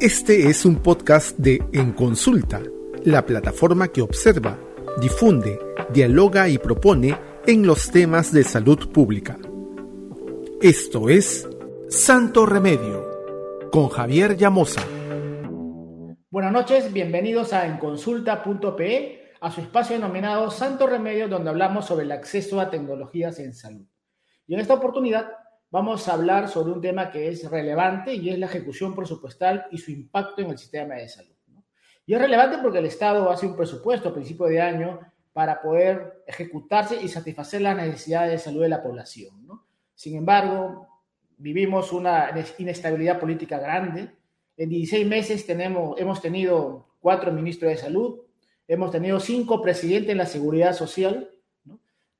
Este es un podcast de En Consulta, la plataforma que observa, difunde, dialoga y propone en los temas de salud pública. Esto es Santo Remedio con Javier Llamosa. Buenas noches, bienvenidos a enconsulta.pe, a su espacio denominado Santo Remedio, donde hablamos sobre el acceso a tecnologías en salud. Y en esta oportunidad vamos a hablar sobre un tema que es relevante y es la ejecución presupuestal y su impacto en el sistema de salud. Y es relevante porque el Estado hace un presupuesto a principio de año para poder ejecutarse y satisfacer las necesidades de salud de la población. Sin embargo, vivimos una inestabilidad política grande. En 16 meses tenemos, hemos tenido cuatro ministros de salud, hemos tenido cinco presidentes en la seguridad social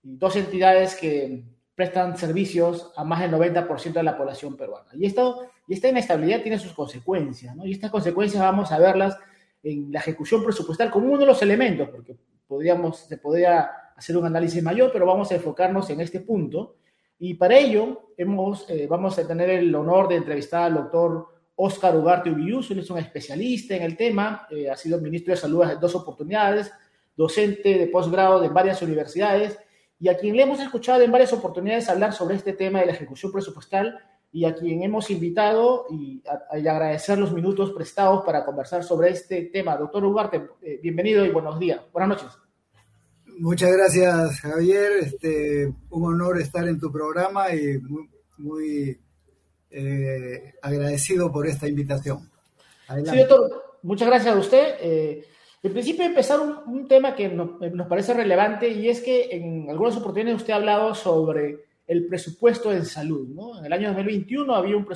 y dos entidades que prestan servicios a más del 90% de la población peruana. Y, esto, y esta inestabilidad tiene sus consecuencias, ¿no? Y estas consecuencias vamos a verlas en la ejecución presupuestal como uno de los elementos, porque podríamos, se podría hacer un análisis mayor, pero vamos a enfocarnos en este punto. Y para ello hemos, eh, vamos a tener el honor de entrevistar al doctor Oscar Ugarte Ubius, él es un especialista en el tema, eh, ha sido ministro de Salud en dos oportunidades, docente de posgrado de varias universidades, y a quien le hemos escuchado en varias oportunidades hablar sobre este tema de la ejecución presupuestal y a quien hemos invitado y, agradecer los minutos prestados para conversar sobre este tema. Doctor Ugarte, eh, bienvenido y buenos días. Buenas noches. Muchas gracias, Javier. Este, un honor estar en tu programa y muy, eh, agradecido por esta invitación. Sí, doctor, muchas gracias a usted. Eh, en principio, empezar un, tema que nos, parece relevante y es que en algunas oportunidades usted ha hablado sobre el presupuesto en salud. ¿no? En el año 2021 había un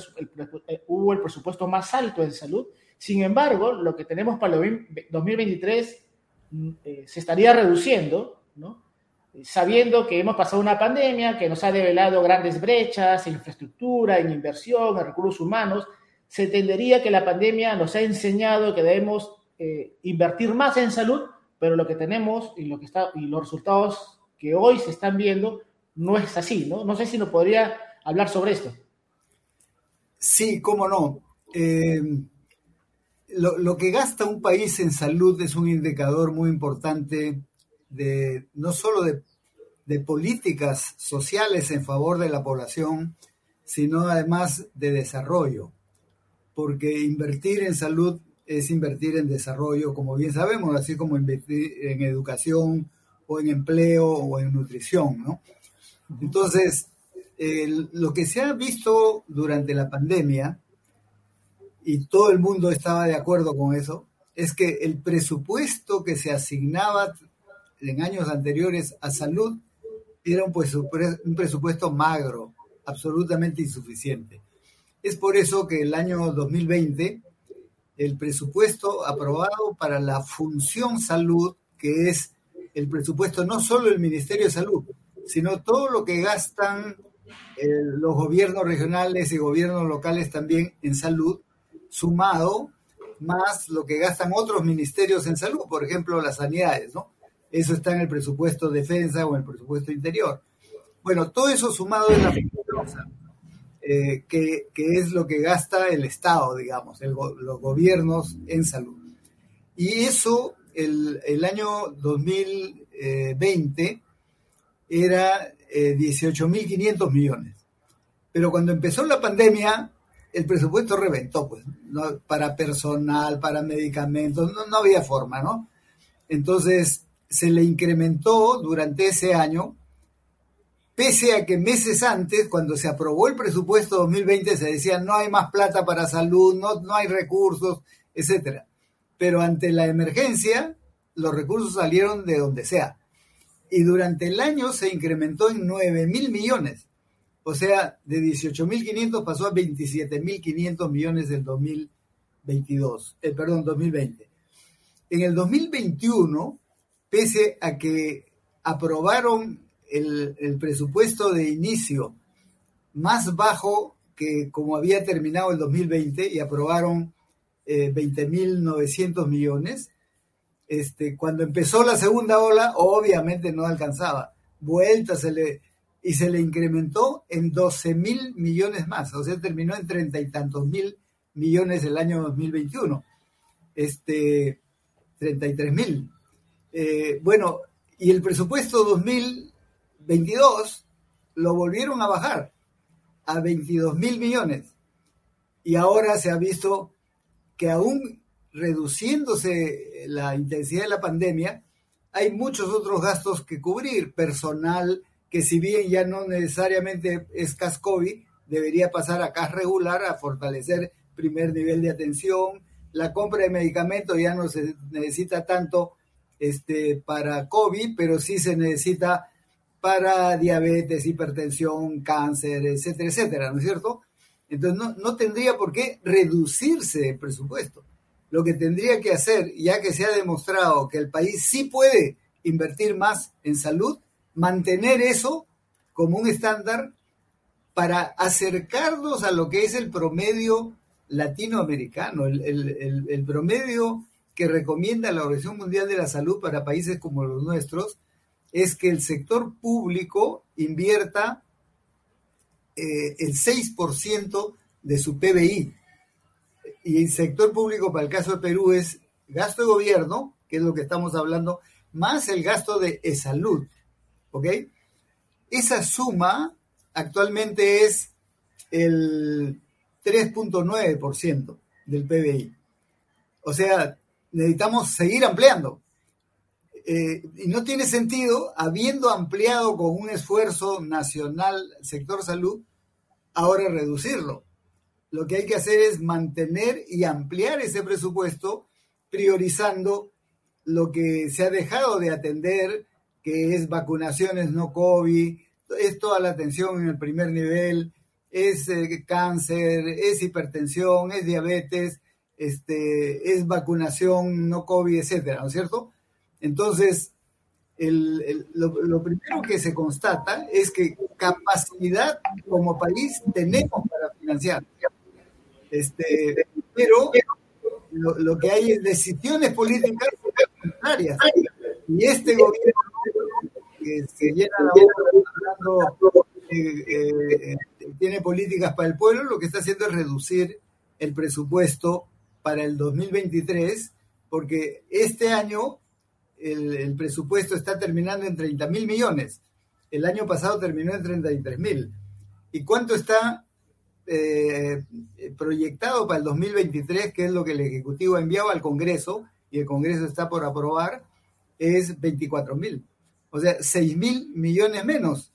eh, hubo el presupuesto más alto en salud. Sin embargo, lo que tenemos para el 2023 mm, eh, se estaría reduciendo, ¿no? sabiendo que hemos pasado una pandemia que nos ha develado grandes brechas en infraestructura, en inversión, en recursos humanos. Se entendería que la pandemia nos ha enseñado que debemos eh, invertir más en salud, pero lo que tenemos y, lo que está, los resultados que hoy se están viendo no es así, ¿no? No sé si nos podría hablar sobre esto. Sí, cómo no. Eh, lo, que gasta un país en salud es un indicador muy importante de no solo de, de políticas sociales en favor de la población, sino además de desarrollo, porque invertir en salud es invertir en desarrollo, como bien sabemos, así como invertir en educación o en empleo o en nutrición, ¿no? Entonces, lo que se ha visto durante la pandemia, y todo el mundo estaba de acuerdo con eso, es que el presupuesto que se asignaba en años anteriores a salud era un presupuesto, un presupuesto magro, absolutamente insuficiente. Es por eso que el año 2020 el presupuesto aprobado para la función salud, que es el presupuesto no solo del Ministerio de Salud, sino todo lo que gastan eh, los gobiernos regionales y gobiernos locales también en salud, sumado más lo que gastan otros ministerios en salud, por ejemplo, las sanidades, ¿no? Eso está en el presupuesto de defensa o en el presupuesto interior. Bueno, todo eso sumado en la función salud. Eh, que, es lo que gasta el Estado, digamos, los gobiernos en salud. Y eso, el, año 2020 era 18.500 eh, millones. Pero cuando empezó la pandemia, el presupuesto reventó, pues, para personal, para medicamentos, no había forma, ¿no? Entonces, se le incrementó durante ese año pese a que meses antes, cuando se aprobó el presupuesto 2020, se decía no hay más plata para salud, no, no hay recursos, etc. Pero ante la emergencia, los recursos salieron de donde sea. Y durante el año se incrementó en 9 mil millones. O sea, de 18.500 pasó a 27.500 millones del 2022, eh, perdón, 2020. En el 2021, pese a que aprobaron el, presupuesto de inicio más bajo que como había terminado el 2020 y aprobaron eh, 20.900 millones. Este, cuando empezó la segunda ola, obviamente no alcanzaba. Vuelta se le, y se le incrementó en 12 mil millones más, o sea, terminó en treinta y tantos mil millones el año 2021. Este, 33 mil. Eh, bueno, y el presupuesto 2022 lo volvieron a bajar a 22 mil millones. Y ahora se ha visto que aún reduciéndose la intensidad de la pandemia, hay muchos otros gastos que cubrir, personal, que si bien ya no necesariamente es CAS COVID, debería pasar a CAS regular a fortalecer primer nivel de atención. La compra de medicamentos ya no se necesita tanto este, para COVID, pero sí se necesita para diabetes, hipertensión, cáncer, etcétera, etcétera, ¿no es cierto? Entonces no, no tendría por qué reducirse el presupuesto. Lo que tendría que hacer, ya que se ha demostrado que el país sí puede invertir más en salud, mantener eso como un estándar para acercarnos a lo que es el promedio latinoamericano, el, promedio que recomienda la Organización Mundial de la Salud para países como los nuestros, es que el sector público invierta eh, el 6% de su PBI. Y el sector público, para el caso de Perú, es gasto de gobierno, que es lo que estamos hablando, más el gasto de salud. ¿Ok? Esa suma actualmente es el 3.9% del PBI. O sea, necesitamos seguir ampliando. Eh, y no tiene sentido, habiendo ampliado con un esfuerzo nacional sector salud, ahora reducirlo. Lo que hay que hacer es mantener y ampliar ese presupuesto, priorizando lo que se ha dejado de atender que es vacunaciones no COVID, es toda la atención en el primer nivel, es eh, cáncer, es hipertensión, es diabetes, este, es vacunación no COVID, etcétera, ¿no es cierto? Entonces, lo, primero que se constata es que capacidad como país tenemos para financiar. Este, pero lo, que hay es decisiones políticas contrarias. Y este gobierno que se llena la boca eh, eh, tiene políticas para el pueblo, lo que está haciendo es reducir el presupuesto para el 2023, porque este año el, presupuesto está terminando en 30 mil millones. El año pasado terminó en 33 mil. ¿Y cuánto está eh, proyectado para el 2023, que es lo que el Ejecutivo ha enviado al Congreso y el Congreso está por aprobar? Es 24 mil o sea, 6 mil millones menos.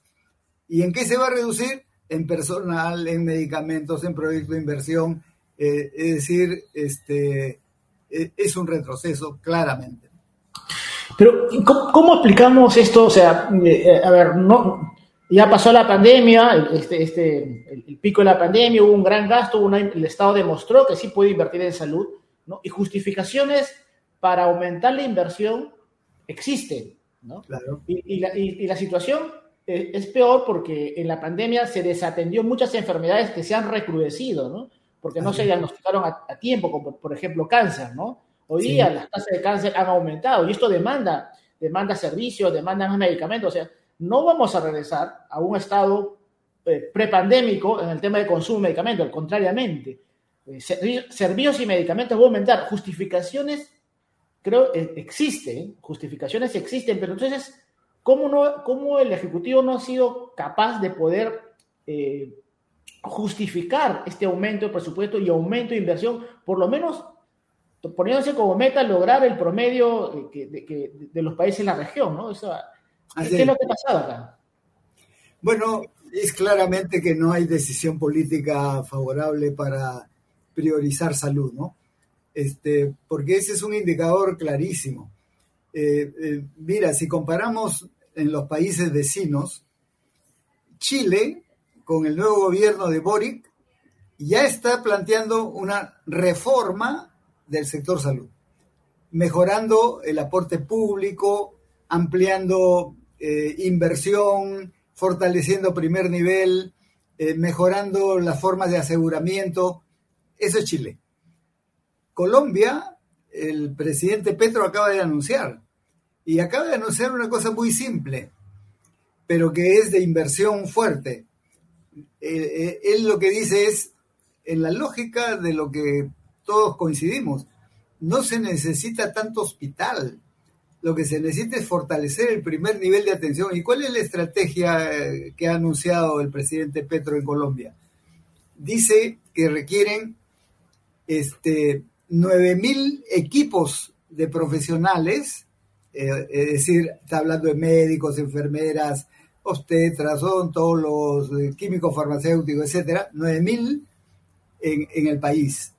¿Y en qué se va a reducir? En personal, en medicamentos, en proyectos de inversión. Eh, es decir, este, eh, es un retroceso, claramente. Pero, ¿cómo, explicamos esto? O sea, eh, a ver, no, ya pasó la pandemia, este, este, el, pico de la pandemia, hubo un gran gasto, el Estado demostró que sí puede invertir en salud, ¿no? Y justificaciones para aumentar la inversión existen. Y, la, situación eh, es peor porque en la pandemia se desatendió muchas enfermedades que se han recrudecido, ¿no? Porque no se diagnosticaron a, tiempo, como por ejemplo cáncer, ¿no? Hoy día las tasas de cáncer han aumentado y esto demanda, demanda servicios, demanda más medicamentos. O sea, no vamos a regresar a un estado eh, prepandémico en el tema de consumo de medicamentos, contrariamente. Eh, servicios y medicamentos van a aumentar. Justificaciones creo que existen, justificaciones existen, pero entonces, ¿cómo, no, cómo el Ejecutivo no ha sido capaz de poder eh, justificar este aumento de presupuesto y aumento de inversión, por lo menos poniéndose como meta lograr el promedio de, los países en la región, ¿no? ¿Qué es lo que ha pasado acá? Bueno, es claramente que no hay decisión política favorable para priorizar salud, ¿no? este, porque ese es un indicador clarísimo. Eh, eh, mira, si comparamos en los países vecinos, Chile, con el nuevo gobierno de Boric, ya está planteando una reforma del sector salud, mejorando el aporte público, ampliando eh, inversión, fortaleciendo primer nivel, mejorando las formas de aseguramiento. Eso es Chile. Colombia, el presidente Petro acaba de anunciar, y acaba de anunciar una cosa muy simple, pero que es de inversión fuerte. Eh, eh, él lo que dice es, en la lógica de lo que todos coincidimos. No se necesita tanto hospital. Lo que se necesita es fortalecer el primer nivel de atención. ¿Y cuál es la estrategia eh, que ha anunciado el presidente Petro en Colombia? Dice que requieren este, 9.000 equipos de profesionales, eh, es decir, está hablando de médicos, enfermeras, obstetras, odontólogos, eh, químicos farmacéuticos, etcétera, 9.000 en, en el país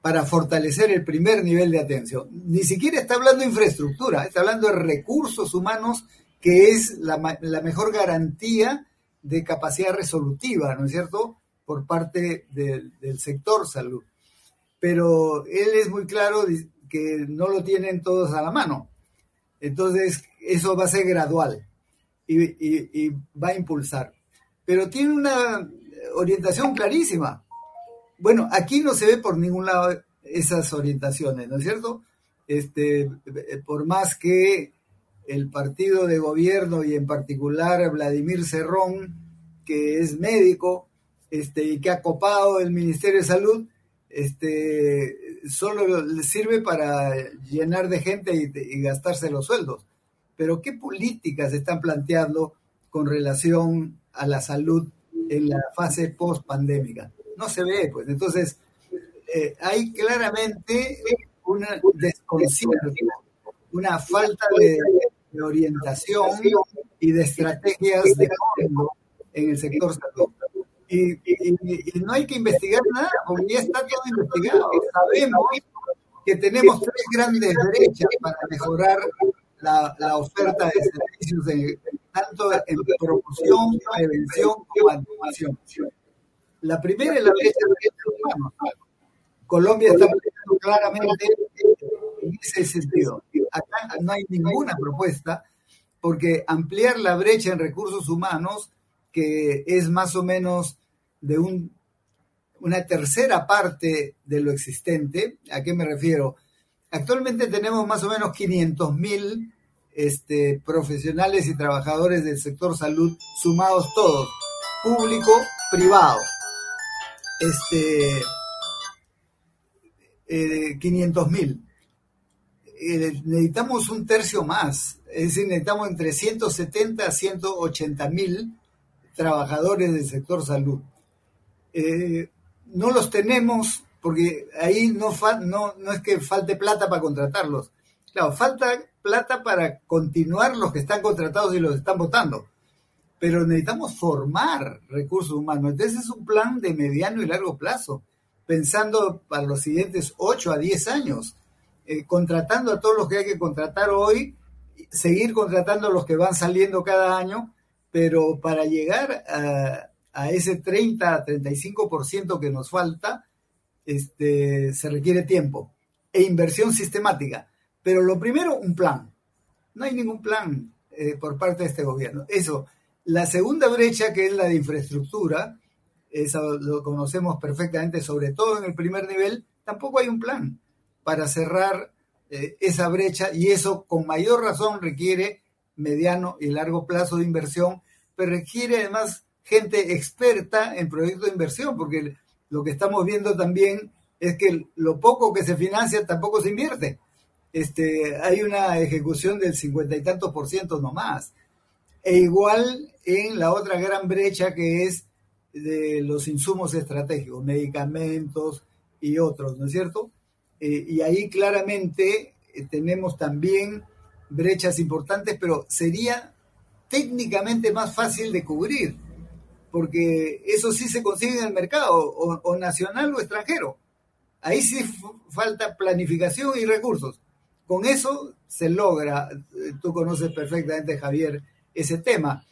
para fortalecer el primer nivel de atención. Ni siquiera está hablando de infraestructura, está hablando de recursos humanos, que es la, mejor garantía de capacidad resolutiva, ¿no es cierto?, por parte del sector salud. Pero él es muy claro que no lo tienen todos a la mano. Entonces, eso va a ser gradual y, va a impulsar. Pero tiene una orientación clarísima. Bueno, aquí no se ve por ningún lado esas orientaciones, ¿no es cierto? Este, por más que el partido de gobierno y en particular Vladimir Cerrón, que es médico este, y que ha copado el Ministerio de Salud, este, solo le sirve para llenar de gente y gastarse los sueldos pero ¿qué políticas están planteando con relación a la salud en la fase post-pandémica? No se ve, pues. Entonces, eh, hay claramente una desconcierto, una falta de, orientación y de estrategias de fondo en el sector salud. Y, no hay que investigar nada, porque ya está todo investigado. Sabemos que tenemos tres grandes brechas para mejorar la, oferta de servicios tanto en promoción, prevención como animación. La primera es la brecha de humanos. Colombia está planteando claramente en ese sentido. Acá no hay ninguna propuesta porque ampliar la brecha en recursos humanos, que es más o menos de un, una tercera parte de lo existente, ¿a qué me refiero? Actualmente tenemos más o menos 500 mil este, profesionales y trabajadores del sector salud, sumados todos, público, privado. Este, 500 eh, mil. Eh, necesitamos un tercio más, es decir, necesitamos entre 170 a 180 mil trabajadores del sector salud. Eh, no los tenemos porque ahí no, no, no es que falte plata para contratarlos. Claro, falta plata para continuar los que están contratados y los están votando. Pero necesitamos formar recursos humanos. Entonces es un plan de mediano y largo plazo, pensando para los siguientes 8 a 10 años, eh, contratando a todos los que hay que contratar hoy, seguir contratando a los que van saliendo cada año, pero para llegar a, a ese 30 a 35% que nos falta, este, se requiere tiempo e inversión sistemática. Pero lo primero, un plan. No hay ningún plan eh, por parte de este gobierno. Eso. La segunda brecha, que es la de infraestructura, eso lo conocemos perfectamente, sobre todo en el primer nivel, tampoco hay un plan para cerrar eh, esa brecha y eso con mayor razón requiere mediano y largo plazo de inversión, pero requiere además gente experta en proyectos de inversión, porque lo que estamos viendo también es que lo poco que se financia tampoco se invierte. Este, hay una ejecución del cincuenta y tantos por ciento nomás. E igual en la otra gran brecha que es de los insumos estratégicos, medicamentos y otros, ¿no es cierto? Eh, y ahí claramente eh, tenemos también brechas importantes, pero sería técnicamente más fácil de cubrir, porque eso sí se consigue en el mercado, o nacional o extranjero. Ahí sí falta planificación y recursos. Con eso se logra, eh, tú conoces perfectamente, Javier, ese tema.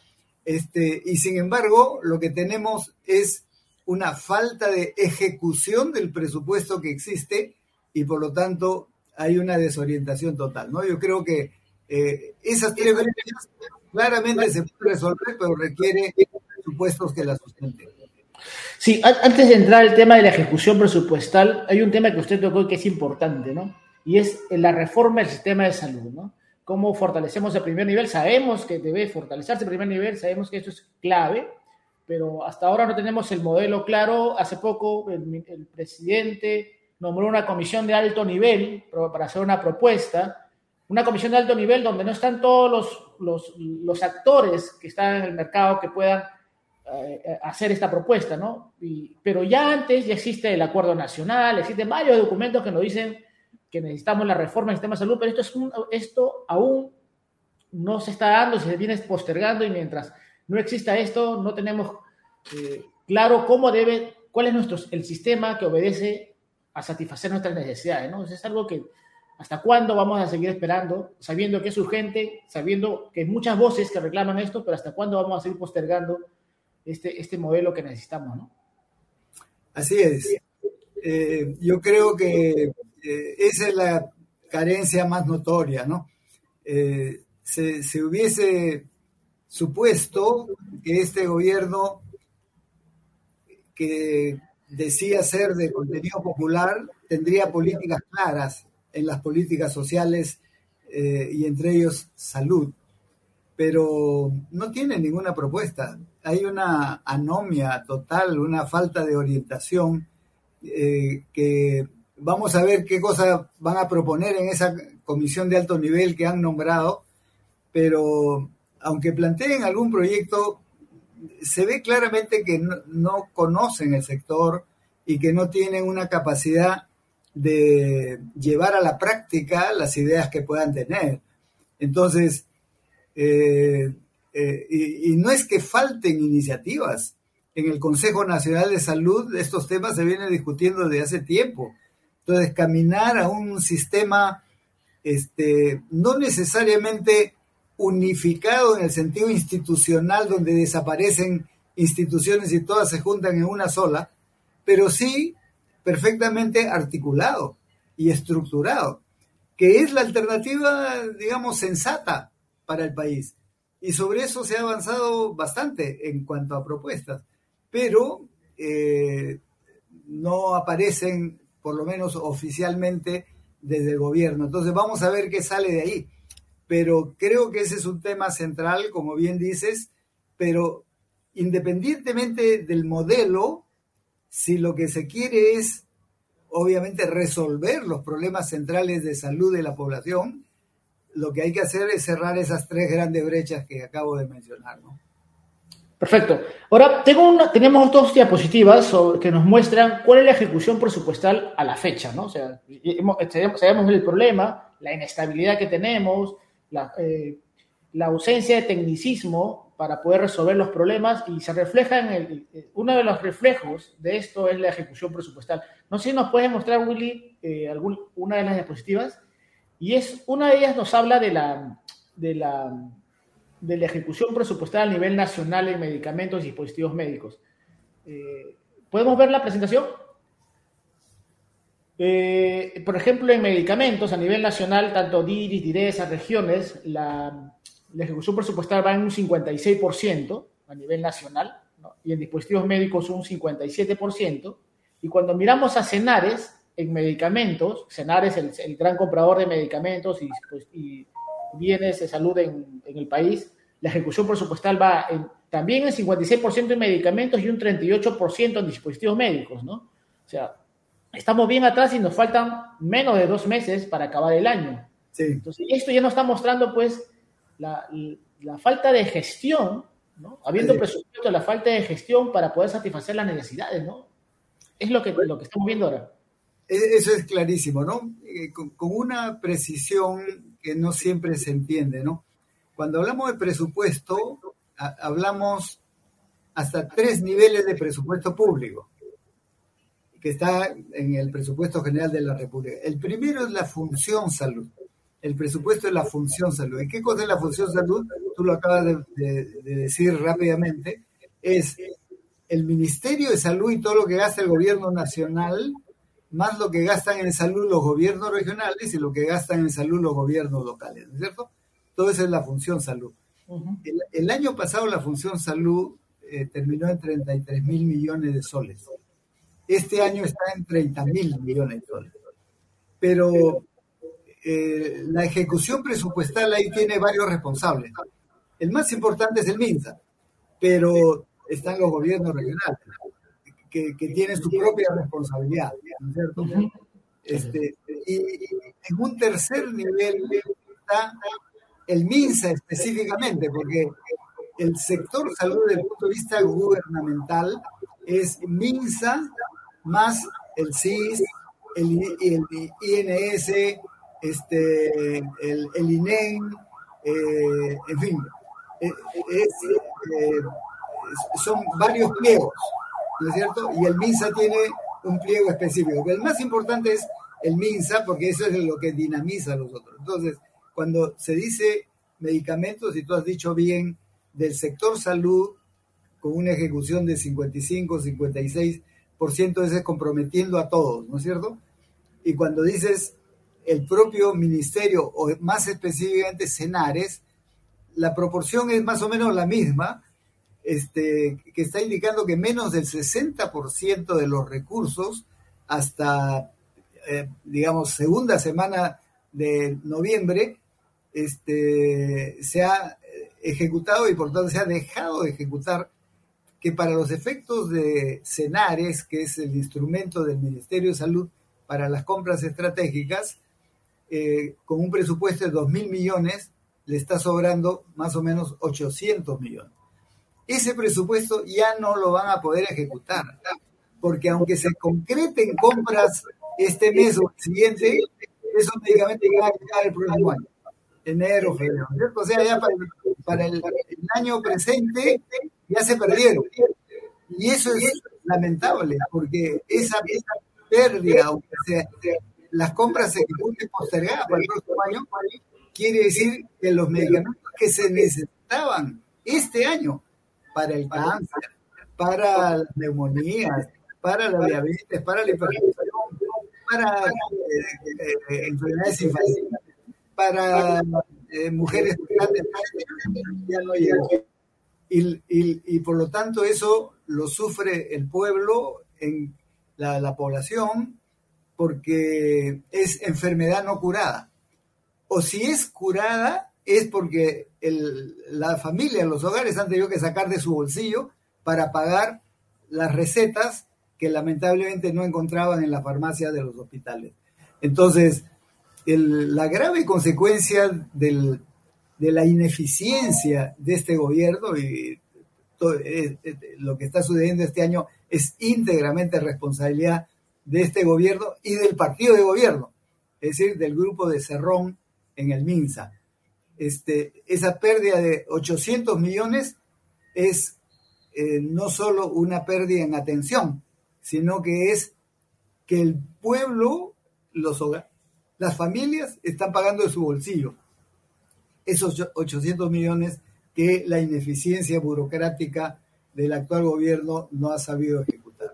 Este, y sin embargo, lo que tenemos es una falta de ejecución del presupuesto que existe y por lo tanto hay una desorientación total. ¿no? Yo creo que eh, esas tres brechas claramente se pueden resolver, pero requiere presupuestos que las sustenten. Sí, antes de entrar al tema de la ejecución presupuestal, hay un tema que usted tocó que es importante, ¿no? y es la reforma del sistema de salud, ¿no? Cómo fortalecemos el primer nivel, sabemos que debe fortalecerse el primer nivel, sabemos que esto es clave, pero hasta ahora no tenemos el modelo claro. Hace poco el, presidente nombró una comisión de alto nivel para hacer una propuesta, una comisión de alto nivel donde no están todos los, los, los actores que están en el mercado que puedan eh, hacer esta propuesta, ¿no? pero ya antes ya existe el acuerdo nacional, existen varios documentos que nos dicen que necesitamos la reforma del sistema de salud, pero esto, es esto aún no se está dando, se viene postergando y mientras no exista esto, no tenemos eh, claro cómo debe, cuál es nuestro, el sistema que obedece a satisfacer nuestras necesidades, ¿no? es algo que hasta cuándo vamos a seguir esperando, sabiendo que es urgente, sabiendo que hay muchas voces que reclaman esto, pero hasta cuándo vamos a seguir postergando este, este modelo que necesitamos, ¿no? Así es. Eh, yo creo que eh, esa es la carencia más notoria, ¿no? Eh, se, se, hubiese supuesto que este gobierno que decía ser de contenido popular tendría políticas claras en las políticas sociales y entre ellos salud, pero no tiene ninguna propuesta hay una anomia total, una falta de orientación eh, que vamos a ver qué cosas van a proponer en esa comisión de alto nivel que han nombrado, pero aunque planteen algún proyecto, se ve claramente que no, conocen el sector y que no tienen una capacidad de llevar a la práctica las ideas que puedan tener. Entonces, eh, eh, y, no es que falten iniciativas. En el Consejo Nacional de Salud estos temas se vienen discutiendo desde hace tiempo. Entonces, caminar a un sistema este, no necesariamente unificado en el sentido institucional, donde desaparecen instituciones y todas se juntan en una sola, pero sí perfectamente articulado y estructurado, que es la alternativa, digamos, sensata para el país. Y sobre eso se ha avanzado bastante en cuanto a propuestas, pero eh, no aparecen, por lo menos oficialmente, desde el gobierno. Entonces vamos a ver qué sale de ahí. Pero creo que ese es un tema central, como bien dices, pero independientemente del modelo, si lo que se quiere es, obviamente, resolver los problemas centrales de salud de la población, lo que hay que hacer es cerrar esas tres grandes brechas que acabo de mencionar. ¿no? Perfecto. Ahora tengo tenemos dos diapositivas que nos muestran cuál es la ejecución presupuestal a la fecha, ¿no? O sea, sabemos el problema, la inestabilidad que tenemos, la, eh, la, ausencia de tecnicismo para poder resolver los problemas y se refleja en el, uno de los reflejos de esto es la ejecución presupuestal. No sé si nos puedes mostrar, Willy, eh, algún, una de las diapositivas. Y es, una de ellas nos habla de la, de la, de la ejecución presupuestal a nivel nacional en medicamentos y dispositivos médicos. Eh, ¿Podemos ver la presentación? Eh, por ejemplo, en medicamentos a nivel nacional, tanto DIRIS, DIRESA, regiones, la, ejecución presupuestal va en un 56% a nivel nacional y en dispositivos médicos un 57%. Y cuando miramos a CENARES, en medicamentos, Senar es el, gran comprador de medicamentos y, pues, bienes de salud en, el país, la ejecución presupuestal va también en 56% en medicamentos y un 38% en dispositivos médicos, ¿no? O sea, estamos bien atrás y nos faltan menos de dos meses para acabar el año. Entonces, esto ya nos está mostrando, pues, la, falta de gestión, ¿no? Habiendo presupuesto, la falta de gestión para poder satisfacer las necesidades, ¿no? Es lo que, lo que estamos viendo ahora. E-, eso es clarísimo, ¿no? Eh, con, una precisión que no siempre se entiende, ¿no? Cuando hablamos de presupuesto, hablamos hasta tres niveles de presupuesto público, que está en el presupuesto general de la República. El primero es la función salud. El presupuesto es la función salud. ¿Y qué cosa es la función salud? Tú lo acabas de decir rápidamente. Es el Ministerio de Salud y todo lo que gasta el gobierno nacional más lo que gastan en salud los gobiernos regionales y lo que gastan en salud los gobiernos locales, ¿no es cierto? Todo eso es la función salud. el, año pasado la función salud eh, terminó en 33 mil millones de soles. Este año está en 30 mil millones de soles. Pero eh, la ejecución presupuestal ahí tiene varios responsables. El más importante es el MINSA, pero están los gobiernos regionales, que, que tienen su propia responsabilidad, ¿no es cierto? Este, y, en un tercer nivel está el MINSA específicamente, porque el sector salud desde el punto de vista gubernamental es MINSA más el CIS, el, el INS, este, el, el INEM, eh, en fin, eh, eh, son varios pliegos, ¿no es cierto? Y el MINSA tiene un pliego específico. el más importante es el MINSA, porque eso es lo que dinamiza a los otros. Entonces, cuando se dice medicamentos, y tú has dicho bien, del sector salud, con una ejecución de 55, 56%, es comprometiendo a todos, ¿no es cierto? Y cuando dices el propio ministerio, o más específicamente Senares, la proporción es más o menos la misma, este, que está indicando que menos del 60% de los recursos hasta, eh, digamos, segunda semana de noviembre, este, se ha ejecutado y por tanto se ha dejado de ejecutar, que para los efectos de CENARES, que es el instrumento del Ministerio de Salud para las compras estratégicas, eh, con un presupuesto de 2 mil millones, le está sobrando más o menos 800 millones. Ese presupuesto ya no lo van a poder ejecutar, porque aunque se concreten compras este mes o el siguiente, esos medicamentos van a llegar el próximo año, enero, febrero, O sea, ya para, el, año presente ya se perdieron. Y eso es lamentable, porque esa, pérdida, aunque sea, las compras se ejecuten postergadas para el próximo año, quiere decir que los medicamentos que se necesitaban este año para el cáncer, para las neumonías, para la diabetes, para la hipertensión, para eh, eh, enfermedades infantiles, para eh, mujeres grandes, ya no Y, y, por lo tanto eso lo sufre el pueblo, en la, la población, porque es enfermedad no curada. O si es curada, es porque la familia, los hogares han tenido que sacar de su bolsillo para pagar las recetas que lamentablemente no encontraban en la farmacia de los hospitales. Entonces, la grave consecuencia de la ineficiencia de este gobierno y eh, eh, lo que está sucediendo este año es íntegramente responsabilidad de este gobierno y del partido de gobierno, es decir, del grupo de Cerrón en el MINSA. Este, esa pérdida de 800 millones es eh, no solo una pérdida en atención, sino que es que el pueblo, los las familias están pagando de su bolsillo esos 800 millones que la ineficiencia burocrática del actual gobierno no ha sabido ejecutar.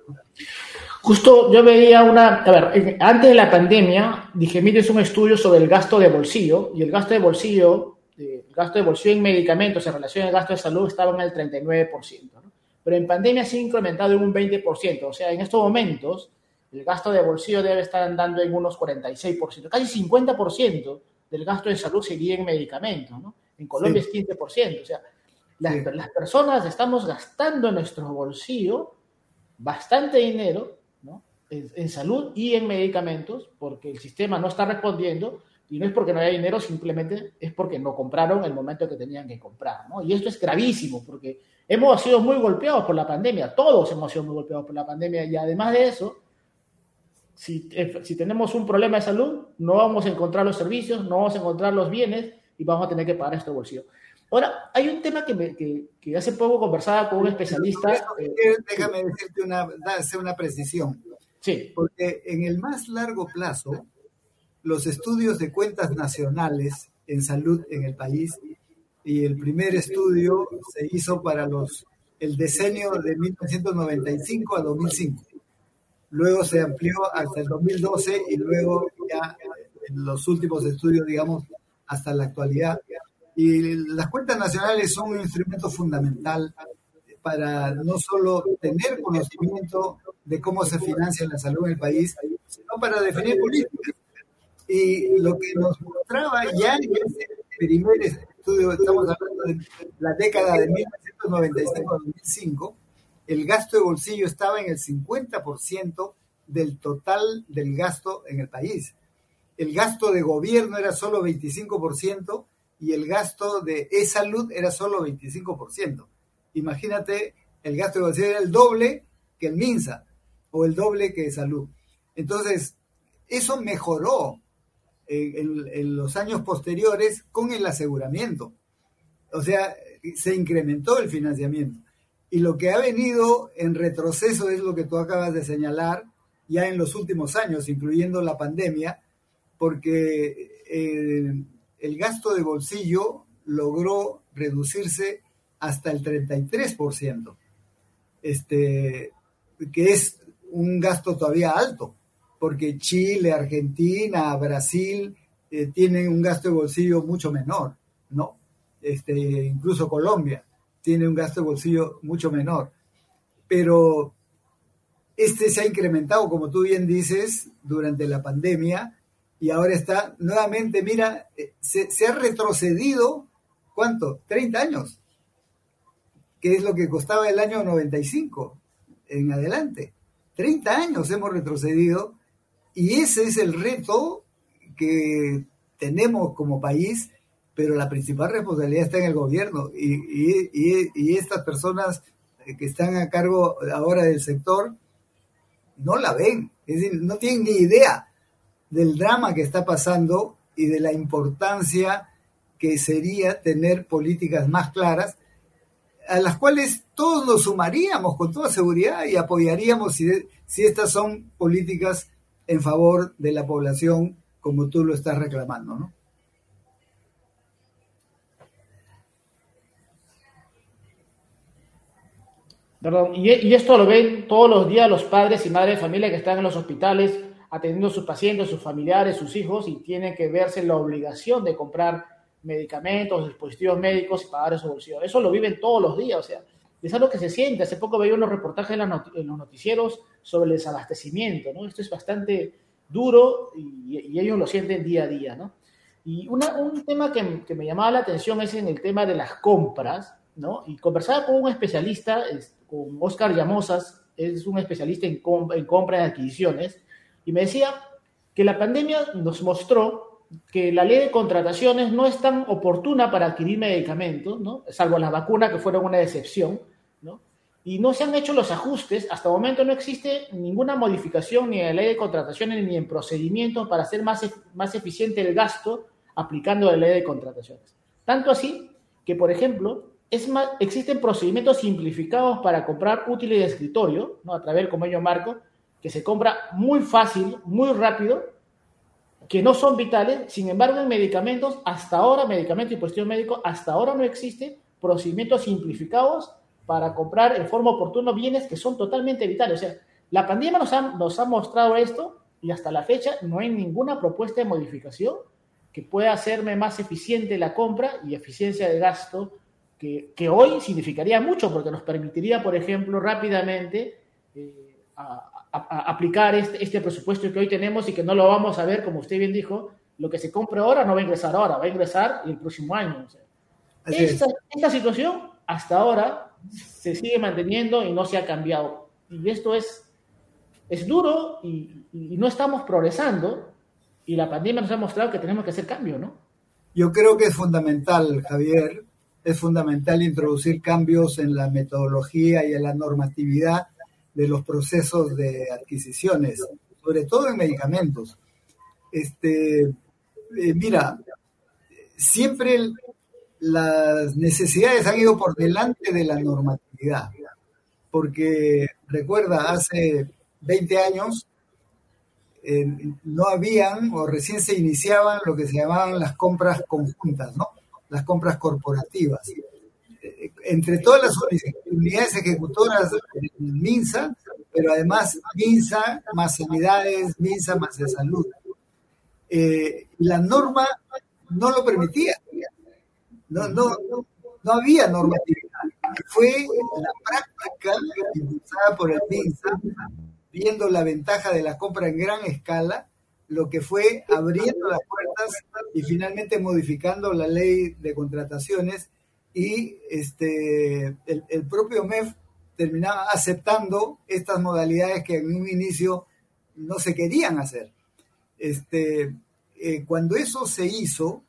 Justo yo veía una, a ver, antes de la pandemia, dije, mire, es un estudio sobre el gasto de bolsillo, y el gasto de bolsillo, el gasto de bolsillo en medicamentos en relación al gasto de salud estaba en el 39%, ¿no? pero en pandemia se ha incrementado en un 20%, o sea, en estos momentos el gasto de bolsillo debe estar andando en unos 46%, casi 50% del gasto de salud sería en medicamentos, ¿no? En Colombia es 15%, o sea, las, las personas estamos gastando en nuestro bolsillo bastante dinero en, salud y en medicamentos, porque el sistema no está respondiendo, y no es porque no haya dinero, simplemente es porque no compraron el momento que tenían que comprar. ¿no? Y esto es gravísimo, porque hemos sido muy golpeados por la pandemia, todos hemos sido muy golpeados por la pandemia, y además de eso, si, eh, si tenemos un problema de salud, no vamos a encontrar los servicios, no vamos a encontrar los bienes y vamos a tener que pagar nuestro bolsillo. Ahora, hay un tema que, que, que, hace poco conversaba con un especialista. Eh, déjame decirte una, hacer una precisión. Sí. Porque en el más largo plazo, los estudios de cuentas nacionales en salud en el país, y el primer estudio se hizo para los, el decenio de 1995 a 2005. Luego se amplió hasta el 2012 y luego ya los últimos estudios, digamos, hasta la actualidad. Y las cuentas nacionales son un instrumento fundamental para no solo tener conocimiento de cómo se financia la salud en el país, sino para definir políticas. Y lo que nos mostraba ya en ese primer estudio, estamos hablando de la década de 1995 2005, el gasto de bolsillo estaba en el 50% del total del gasto en el país. El gasto de gobierno era solo 25% y el gasto de e-salud era solo 25%. Imagínate, el gasto de bolsillo era el doble que el MINSA o el doble que salud. Entonces, eso mejoró en, los años posteriores con el aseguramiento. O sea, se incrementó el financiamiento. Y lo que ha venido en retroceso es lo que tú acabas de señalar ya en los últimos años, incluyendo la pandemia, porque eh, el gasto de bolsillo logró reducirse hasta el 33%, este, que es un gasto todavía alto, porque Chile, Argentina, Brasil eh, tienen un gasto de bolsillo mucho menor, ¿no? Este, incluso Colombia tiene un gasto de bolsillo mucho menor. Pero este se ha incrementado, como tú bien dices, durante la pandemia y ahora está nuevamente, mira, eh, se, ha retrocedido, ¿cuánto? 30 años, que es lo que costaba el año 95 en adelante. 30 años hemos retrocedido y ese es el reto que tenemos como país, pero la principal responsabilidad está en el gobierno. Y, y estas personas que están a cargo ahora del sector no la ven, es decir, no tienen ni idea del drama que está pasando y de la importancia que sería tener políticas más claras, a las cuales todos nos sumaríamos con toda seguridad y apoyaríamos si, si estas son políticas en favor de la población, como tú lo estás reclamando, ¿no? y, esto lo ven todos los días los padres y madres de familia que están en los hospitales atendiendo a sus pacientes, sus familiares, sus hijos y tienen que verse la obligación de comprar medicamentos, dispositivos médicos y pagar esos bolsillos. Eso lo viven todos los días, o sea, es algo que se siente. Hace poco veía unos reportajes en, los noticieros sobre el desabastecimiento, ¿no? Esto es bastante duro y, ellos lo sienten día a día, ¿no? Y un tema que, que, me llamaba la atención es en el tema de las compras, ¿no? Y conversaba con un especialista, con Oscar Llamosas, es un especialista en, en compra y adquisiciones, y me decía que la pandemia nos mostró que la ley de contrataciones no es tan oportuna para adquirir medicamentos, ¿no? salvo las vacunas que fueron una decepción, ¿no? Y no se han hecho los ajustes, hasta el momento no existe ninguna modificación ni en la ley de contrataciones ni en procedimientos para hacer más, más eficiente el gasto aplicando la ley de contrataciones. Tanto así que, por ejemplo, es más, existen procedimientos simplificados para comprar útiles de escritorio, ¿no? a través como yo marco, que se compra muy fácil, muy rápido, que no son vitales, sin embargo en medicamentos, hasta ahora, medicamento y cuestión médico, hasta ahora no existen procedimientos simplificados para comprar en forma oportuna bienes que son totalmente vitales. O sea, la pandemia nos ha, nos ha mostrado esto y hasta la fecha no hay ninguna propuesta de modificación que pueda hacerme más eficiente la compra y eficiencia de gasto que, hoy significaría mucho porque nos permitiría, por ejemplo, rápidamente eh, aplicar este, este, presupuesto que hoy tenemos y que no lo vamos a ver, como usted bien dijo, lo que se compre ahora no va a ingresar ahora, va a ingresar el próximo año. esta, situación hasta ahora se sigue manteniendo y no se ha cambiado. Y esto es, es duro y, no estamos progresando y la pandemia nos ha mostrado que tenemos que hacer cambio, ¿no? Yo creo que es fundamental, Javier, es fundamental introducir cambios en la metodología y en la normatividad de los procesos de adquisiciones, sobre todo en medicamentos. Este, eh, mira, siempre las necesidades han ido por delante de la normatividad, porque recuerda, hace 20 años eh, no habían o recién se iniciaban lo que se llamaban las compras conjuntas, ¿no? las compras corporativas. Entre todas las unidades ejecutoras del MINSA, pero además MINSA más sanidades, MINSA más de salud. Eh, la norma no lo permitía. No, no, no había normatividad. Fue la práctica impulsada por el MINSA, viendo la ventaja de la compra en gran escala, lo que fue abriendo las puertas y finalmente modificando la ley de contrataciones y este, el, propio MEF terminaban aceptando estas modalidades que en un inicio no se querían hacer. Este, eh, cuando eso se hizo,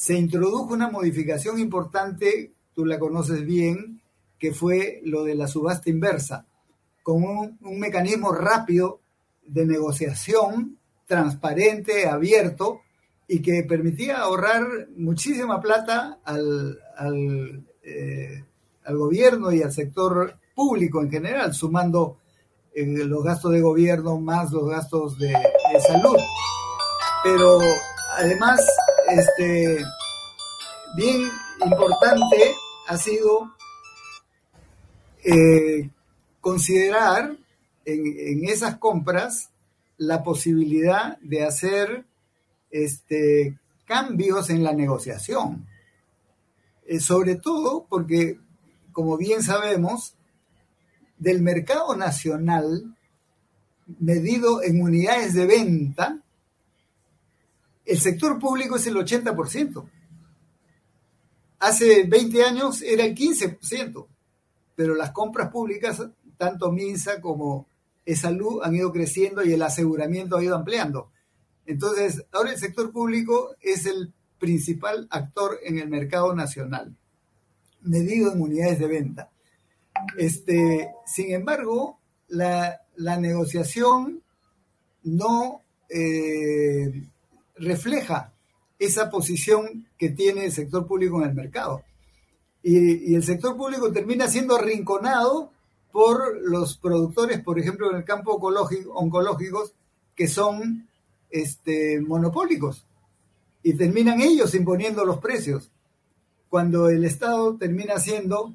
se introdujo una modificación importante, tú la conoces bien, que fue lo de la subasta inversa, con un, mecanismo rápido de negociación, transparente, abierto, y que permitía ahorrar muchísima plata al, al, eh, al gobierno y al sector público en general, sumando eh, los gastos de gobierno más los gastos de, salud. Pero además, este, bien importante ha sido eh, considerar en, esas compras la posibilidad de hacer este, cambios en la negociación. Eh, sobre todo porque, como bien sabemos, del mercado nacional, medido en unidades de venta, el sector público es el 80%. Hace 20 años era el 15%, pero las compras públicas, tanto MINSA como ESALUD, han ido creciendo y el aseguramiento ha ido ampliando. Entonces, ahora el sector público es el principal actor en el mercado nacional, medido en unidades de venta. Este, sin embargo, la, negociación no eh, refleja esa posición que tiene el sector público en el mercado. Y, el sector público termina siendo arrinconado por los productores, por ejemplo, en el campo oncológico, oncológicos, que son este, monopólicos. Y terminan ellos imponiendo los precios, cuando el Estado termina siendo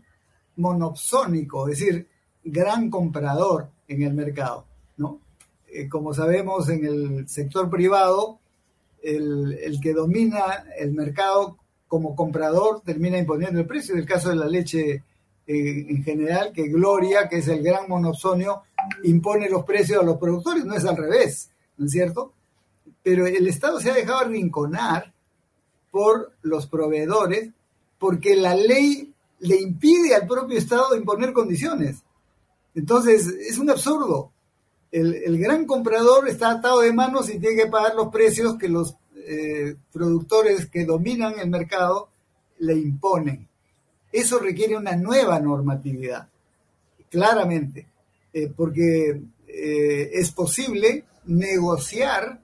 monopsónico, es decir, gran comprador en el mercado. ¿no? Eh, como sabemos, en el sector privado, el, que domina el mercado como comprador termina imponiendo el precio. En el caso de la leche eh, en general, que Gloria, que es el gran monopsonio, impone los precios a los productores, no es al revés, ¿no es cierto? Pero el Estado se ha dejado arrinconar por los proveedores porque la ley le impide al propio Estado imponer condiciones. Entonces, es un absurdo. El, gran comprador está atado de manos y tiene que pagar los precios que los eh, productores que dominan el mercado le imponen. Eso requiere una nueva normatividad, claramente, eh, porque eh, es posible negociar,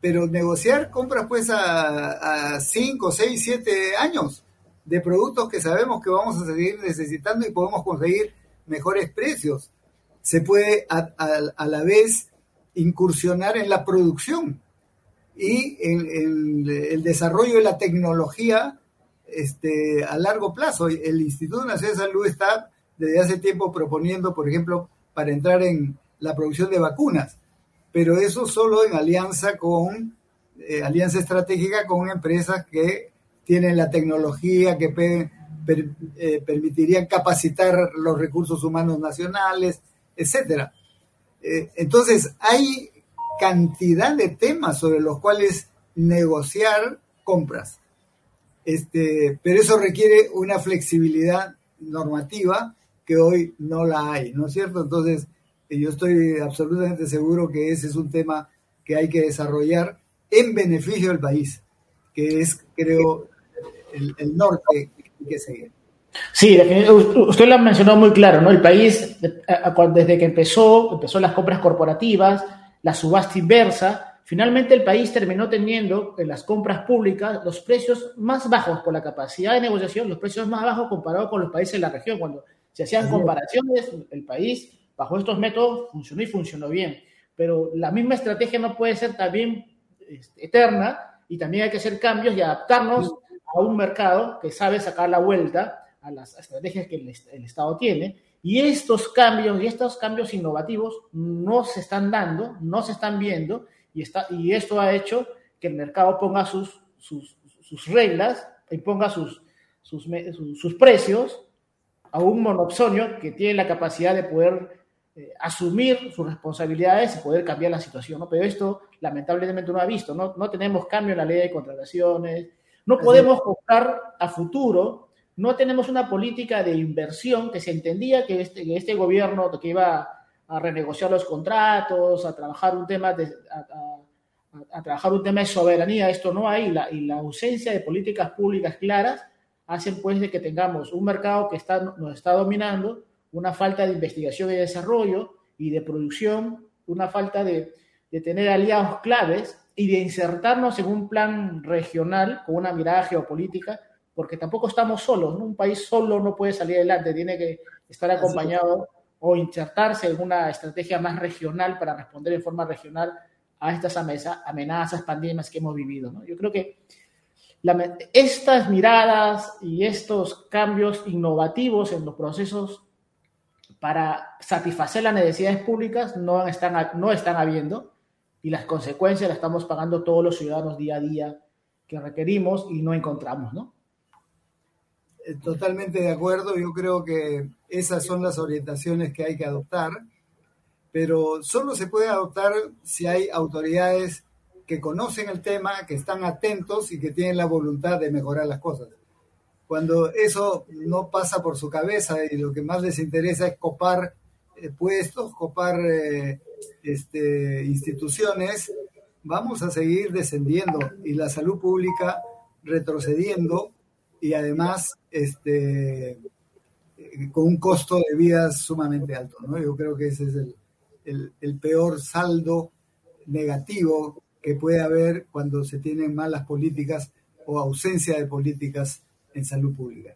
pero negociar compras pues a 5, 6, 7 años de productos que sabemos que vamos a seguir necesitando y podemos conseguir mejores precios. Se puede a, la vez incursionar en la producción y en, el desarrollo de la tecnología este, a largo plazo. El Instituto Nacional de Salud está desde hace tiempo proponiendo, por ejemplo, para entrar en la producción de vacunas, pero eso solo en alianza con, eh, alianza estratégica con empresas que tienen la tecnología que eh, permitirían capacitar los recursos humanos nacionales, etcétera. Eh, entonces, hay cantidad de temas sobre los cuales negociar compras. Este, pero eso requiere una flexibilidad normativa que hoy no la hay, ¿no es cierto? Entonces, eh, yo estoy absolutamente seguro que ese es un tema que hay que desarrollar en beneficio del país, que es, creo, el, norte que seguir. Sí, usted lo ha mencionado muy claro, ¿no? El país, desde que empezó, empezó las compras corporativas, la subasta inversa, finalmente el país terminó teniendo en las compras públicas los precios más bajos por la capacidad de negociación, los precios más bajos comparados con los países de la región. Cuando se hacían comparaciones, el país, bajo estos métodos, funcionó y funcionó bien. Pero la misma estrategia no puede ser también este, eterna y también hay que hacer cambios y adaptarnos a un mercado que sabe sacar la vuelta a las estrategias que el, Estado tiene. Y estos cambios y estos cambios innovativos no se están dando, no se están viendo, y, está, y esto ha hecho que el mercado ponga sus, sus, sus reglas y ponga sus, sus, sus, precios a un monopsonio que tiene la capacidad de poder eh, asumir sus responsabilidades y poder cambiar la situación. ¿no? Pero esto lamentablemente no ha visto. ¿no? no tenemos cambio en la ley de contrataciones, no podemos buscar a futuro no tenemos una política de inversión que se entendía que este, este gobierno que iba a renegociar los contratos, a trabajar un tema de, a, trabajar un tema de soberanía, esto no hay, la, y la ausencia de políticas públicas claras hacen pues de que tengamos un mercado que está, nos está dominando, una falta de investigación y desarrollo y de producción, una falta de, de tener aliados claves y de insertarnos en un plan regional con una mirada geopolítica, porque tampoco estamos solos, un país solo no puede salir adelante, tiene que estar acompañado o insertarse en una estrategia más regional para responder en forma regional a estas amenazas, pandemias que hemos vivido. Yo creo que estas miradas y estos cambios innovativos en los procesos para satisfacer las necesidades públicas no están, no están habiendo y las consecuencias las estamos pagando todos los ciudadanos día a día que requerimos y no encontramos, ¿no? Totalmente de acuerdo, yo creo que esas son las orientaciones que hay que adoptar, pero solo se puede adoptar si hay autoridades que conocen el tema, que están atentos y que tienen la voluntad de mejorar las cosas. Cuando eso no pasa por su cabeza y lo que más les interesa es copar eh, puestos, copar eh, este, instituciones, vamos a seguir descendiendo y la salud pública retrocediendo y además este, eh, con un costo de vida sumamente alto. ¿no? Yo creo que ese es el, el peor saldo negativo que puede haber cuando se tienen malas políticas o ausencia de políticas en salud pública.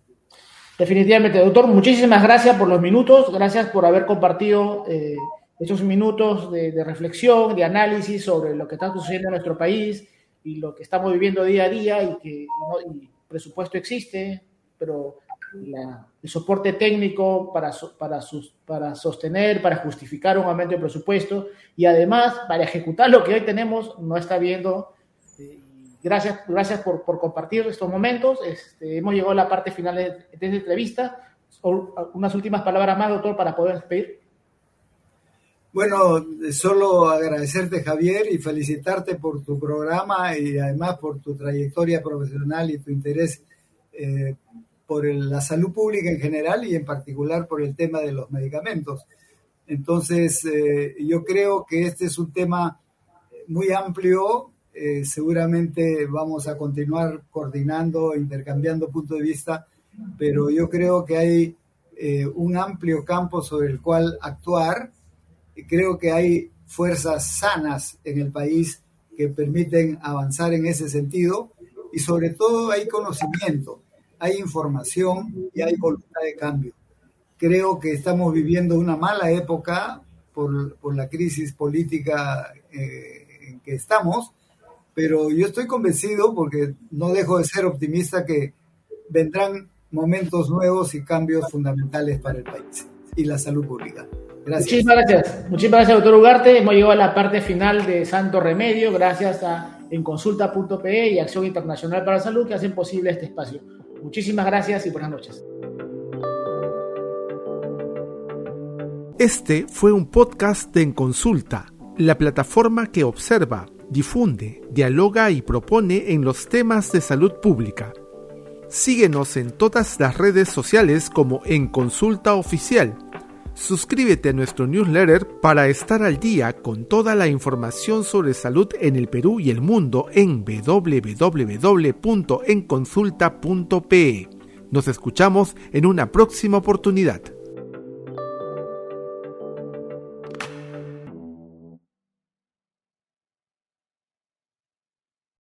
Definitivamente, doctor, muchísimas gracias por los minutos, gracias por haber compartido eh, esos minutos de, reflexión, de análisis sobre lo que está sucediendo en nuestro país y lo que estamos viviendo día a día y que el presupuesto existe, pero el soporte técnico para, para, para sostener, para justificar un aumento de presupuesto y además para ejecutar lo que hoy tenemos no está viendo Gracias, gracias por, por compartir estos momentos. Este, hemos llegado a la parte final de, esta entrevista. Unas últimas palabras más, doctor, para poder despedir. Bueno, solo agradecerte, Javier, y felicitarte por tu programa y además por tu trayectoria profesional y tu interés eh, por la salud pública en general y en particular por el tema de los medicamentos. Entonces, eh, yo creo que este es un tema muy amplio eh, seguramente vamos a continuar coordinando, intercambiando puntos de vista, pero yo creo que hay un amplio campo sobre el cual actuar. Creo que hay fuerzas sanas en el país que permiten avanzar en ese sentido y sobre todo hay conocimiento, hay información y hay voluntad de cambio. Creo que estamos viviendo una mala época por, por la crisis política eh, en que estamos, pero yo estoy convencido, porque no dejo de ser optimista, que vendrán momentos nuevos y cambios fundamentales para el país y la salud pública. Gracias. Muchísimas gracias. Muchísimas gracias, doctor Ugarte. Hemos llegado a la parte final de Santo Remedio, gracias a enconsulta.pe y Acción Internacional para la Salud que hacen posible este espacio. Muchísimas gracias y buenas noches. Este fue un podcast de En Consulta, la plataforma que observa difunde, dialoga y propone en los temas de salud pública. Síguenos en todas las redes sociales como en Consulta Oficial. Suscríbete a nuestro newsletter para estar al día con toda la información sobre salud en el Perú y el mundo en www.enconsulta.pe. Nos escuchamos en una próxima oportunidad.